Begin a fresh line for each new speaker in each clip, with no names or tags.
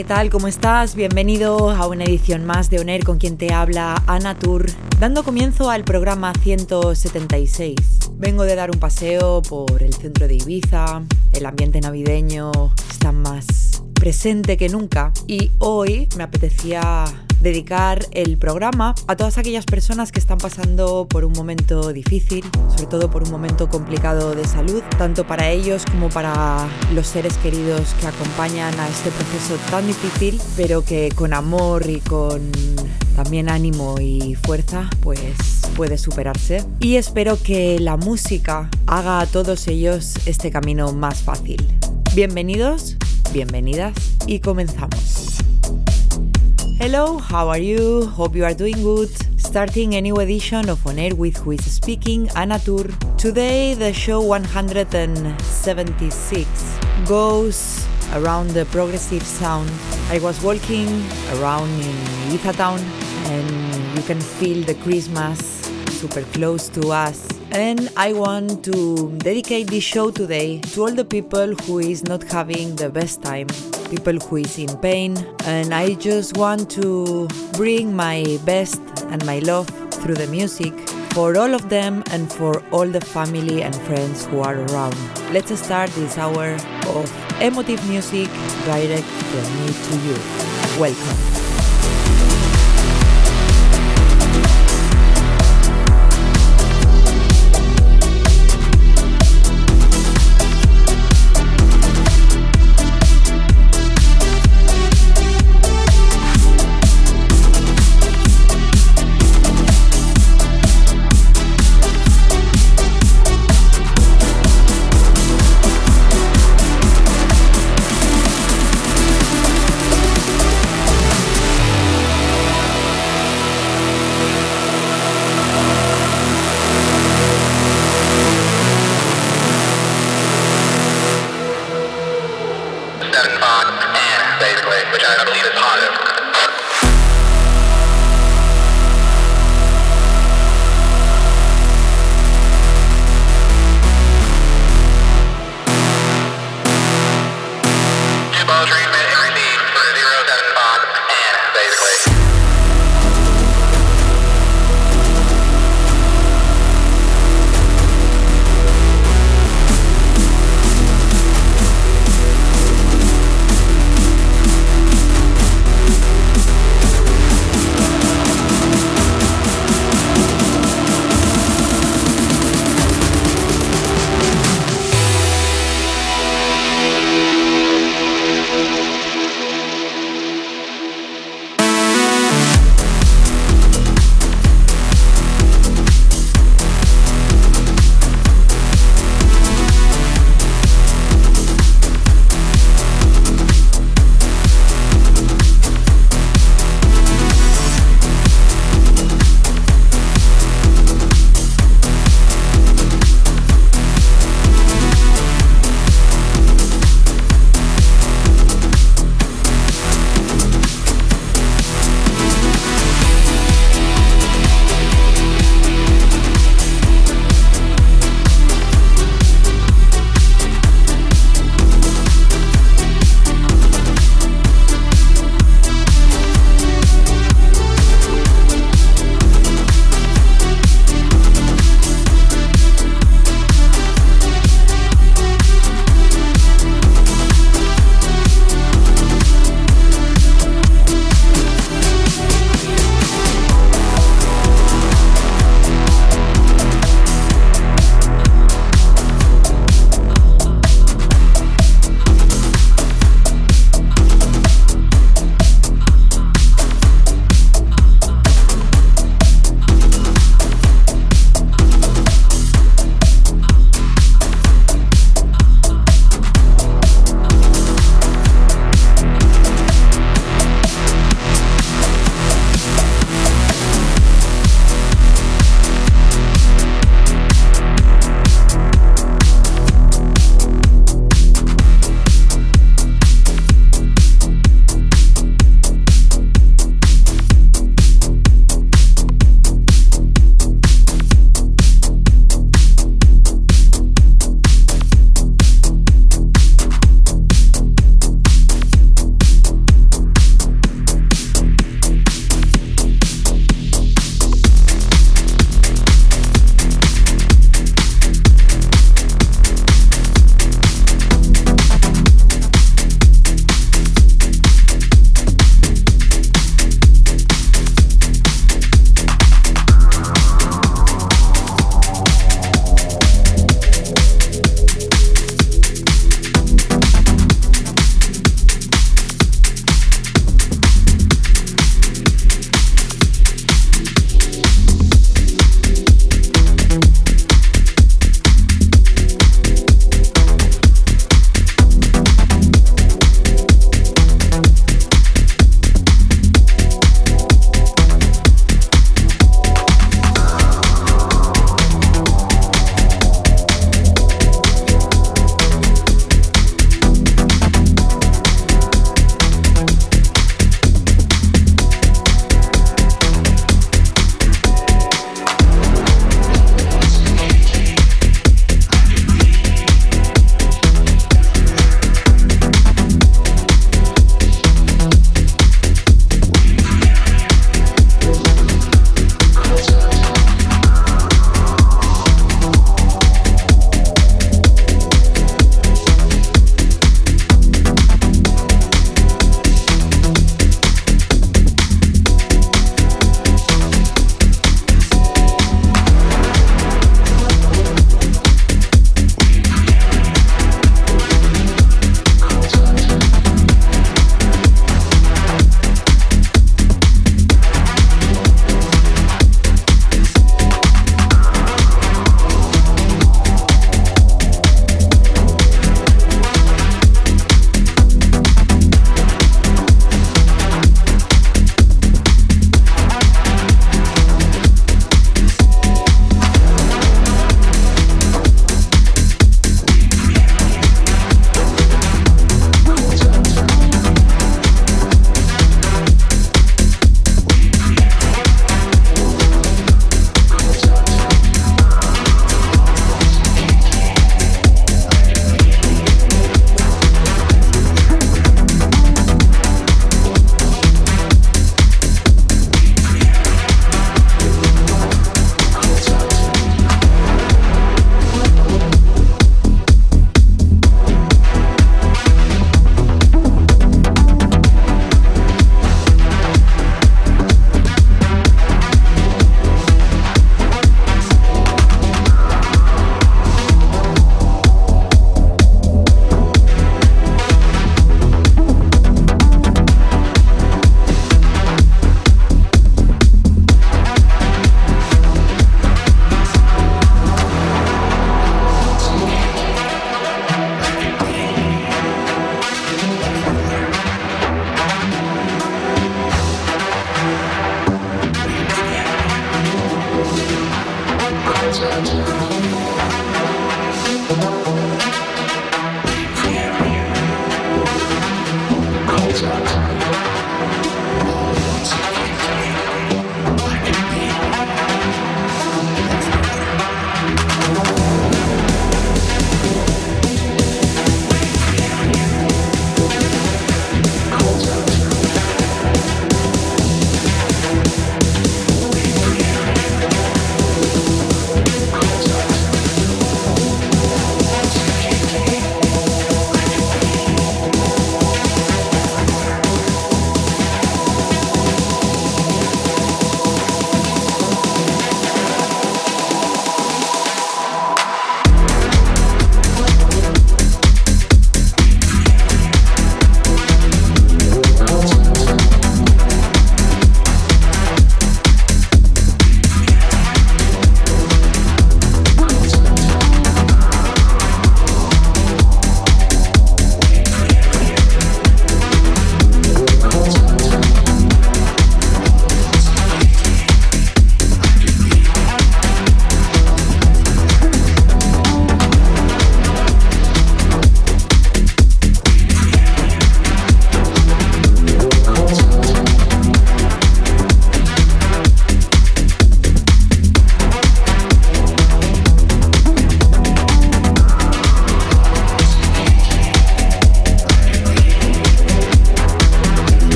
¿Qué tal? ¿Cómo estás? Bienvenido a una edición más de ONER con quien te habla Ana Tour, dando comienzo al programa 176. Vengo de dar un paseo por el centro de Ibiza, el ambiente navideño está más presente que nunca y hoy me apetecía dedicar el programa a todas aquellas personas que están pasando por un momento difícil, sobre todo por un momento complicado de salud, tanto para ellos como para los seres queridos que acompañan a este proceso tan difícil, pero que con amor y con también ánimo y fuerza, pues puede superarse. Y espero que la música haga a todos ellos este camino más fácil. Bienvenidos, bienvenidas y comenzamos. Hello, how are you? Hope you are doing good. Starting a new edition of On Air with Who is Speaking, Anna Tur. Today, the show 176 goes around the progressive sound. I was walking around in Ibiza town and you can feel the Christmas super close to us. And I want to dedicate this show today to all the people who is not having the best time people who is in pain and I just want to bring my best and my love through the music for all of them and for all the family and friends who are around. Let's start this hour of emotive music direct from me to you. Welcome.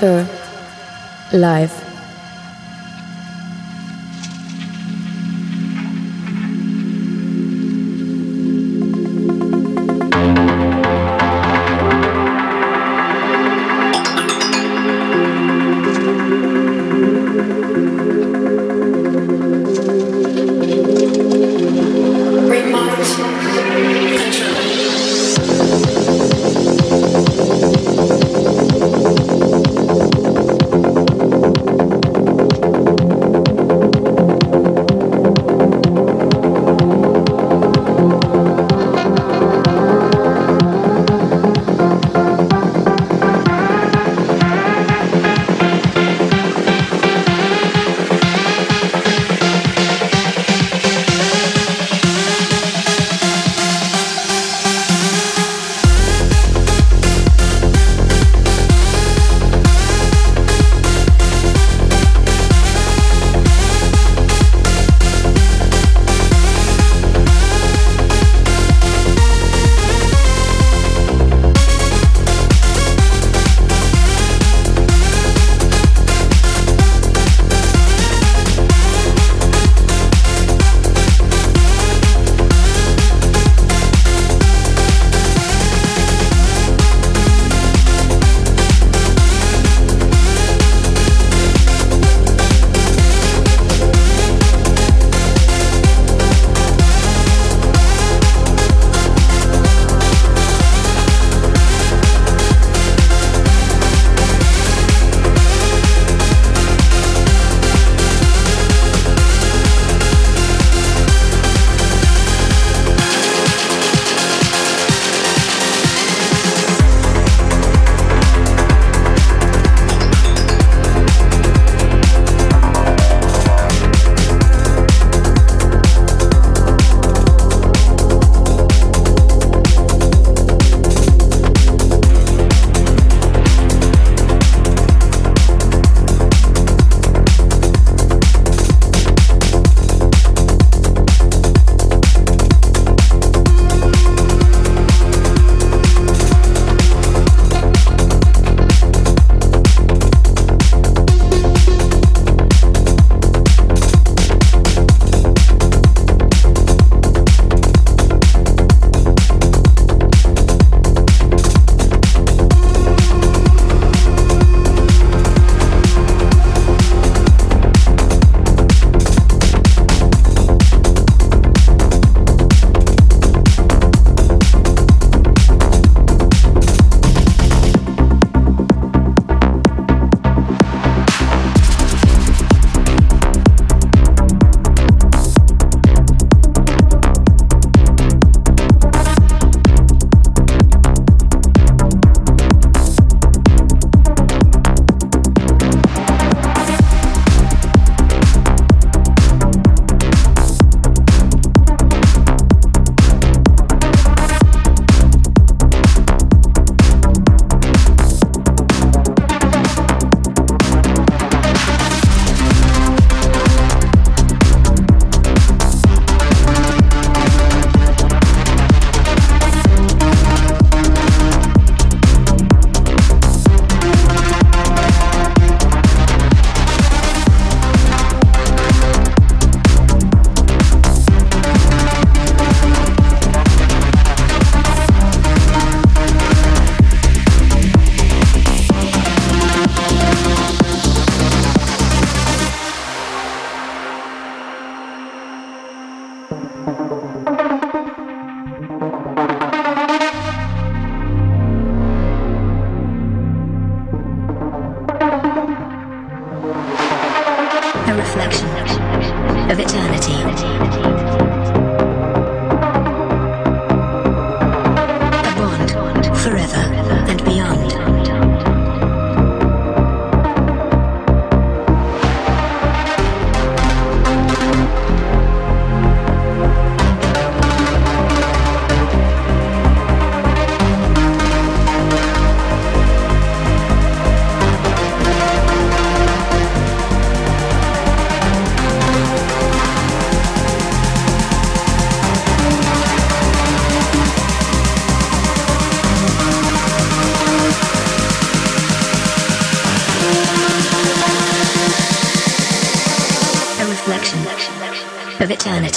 Anna live.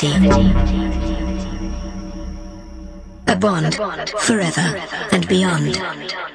Beyond. A bond forever and beyond.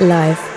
Live.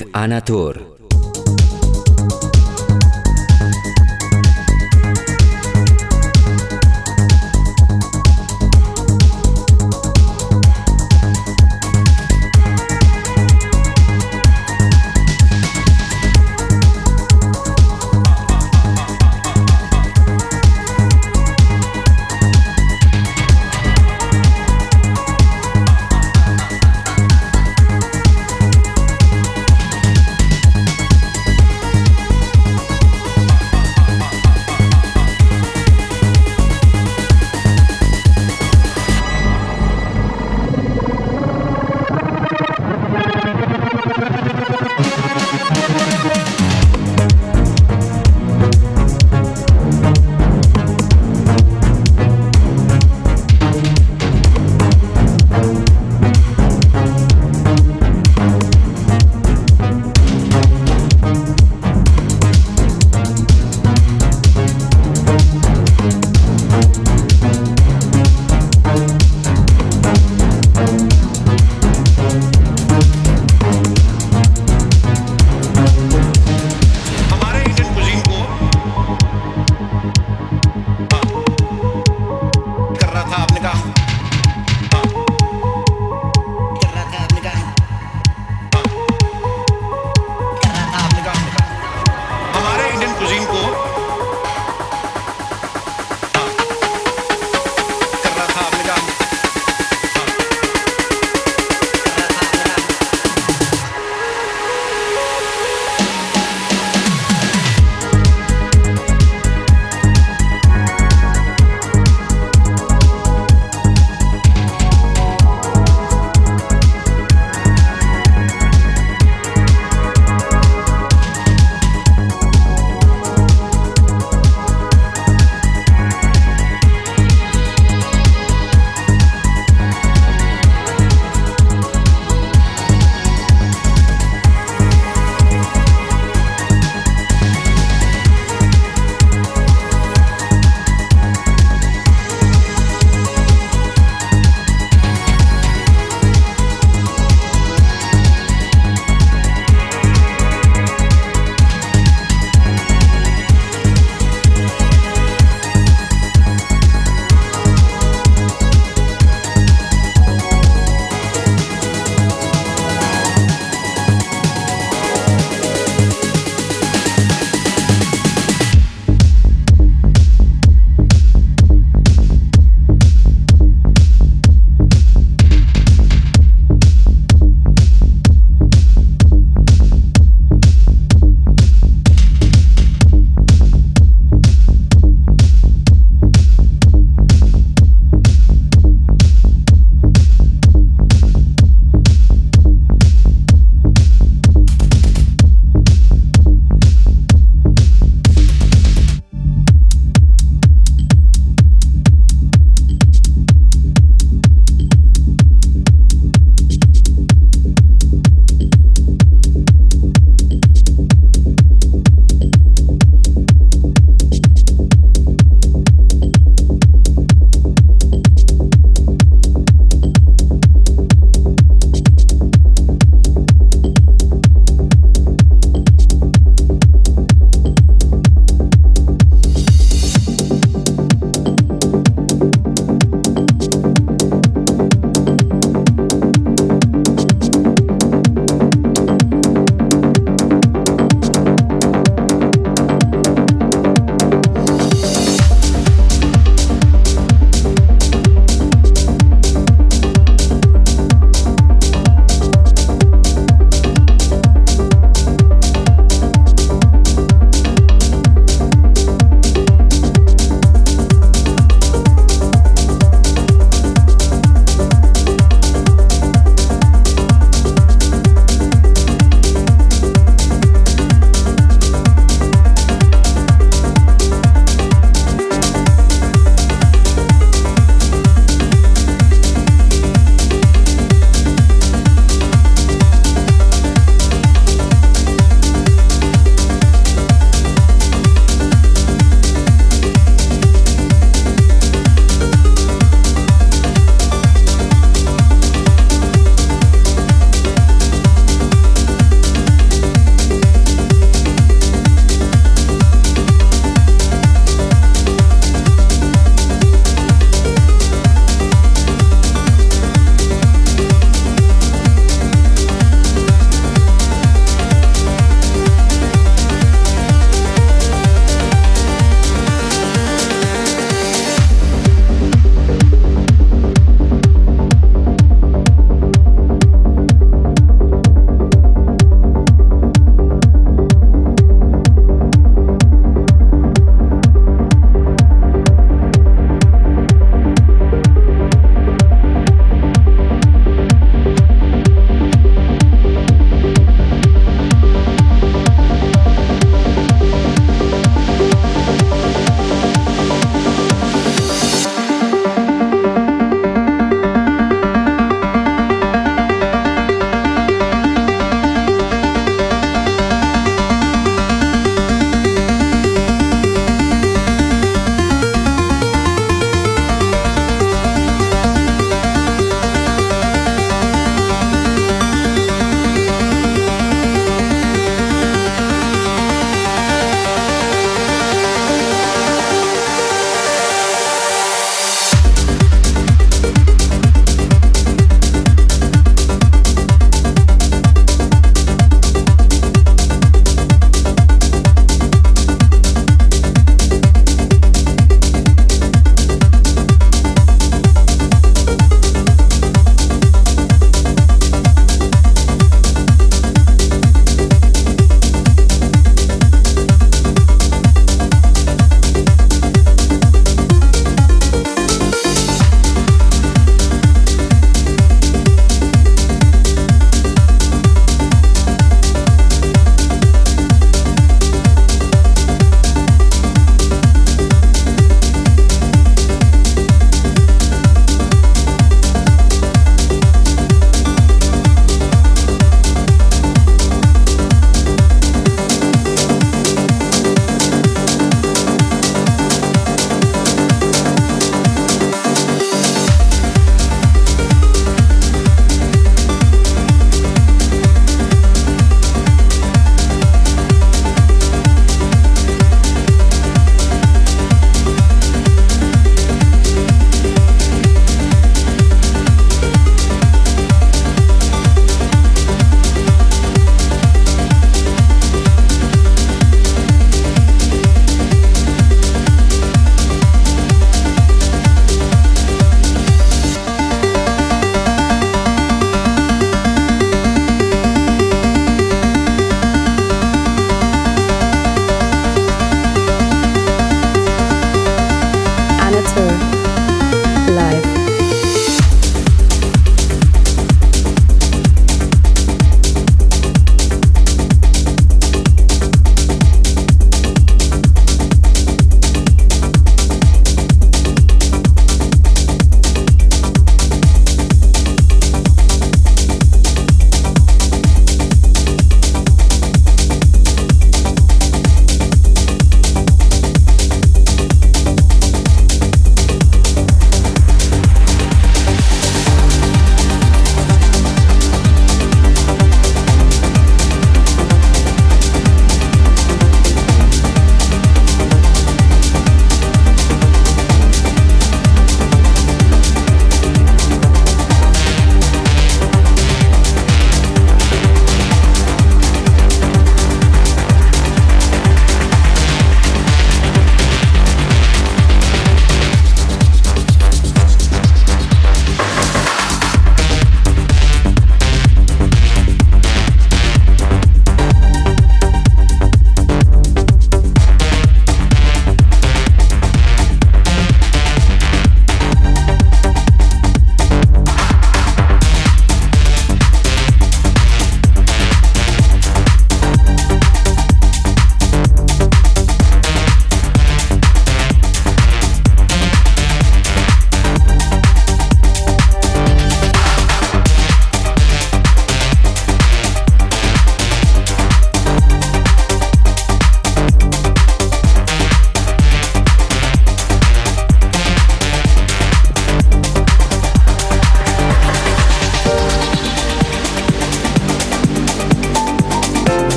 with Anatur.